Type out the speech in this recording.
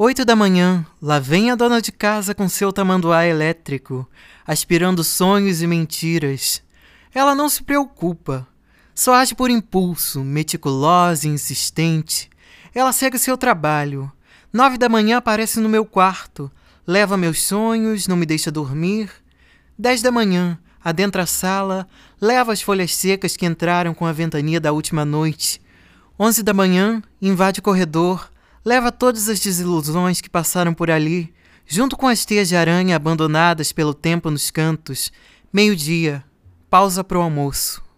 Oito da manhã, lá vem a dona de casa com seu tamanduá elétrico, aspirando sonhos e mentiras. Ela não se preocupa, só age por impulso, meticulosa e insistente. Ela segue seu trabalho. Nove da manhã aparece no meu quarto, leva meus sonhos, não me deixa dormir. Dez da manhã, adentra a sala, leva as folhas secas que entraram com a ventania da última noite. Onze da manhã, invade o corredor, leva todas as desilusões que passaram por ali, junto com as teias de aranha abandonadas pelo tempo nos cantos. Meio-dia, pausa para o almoço.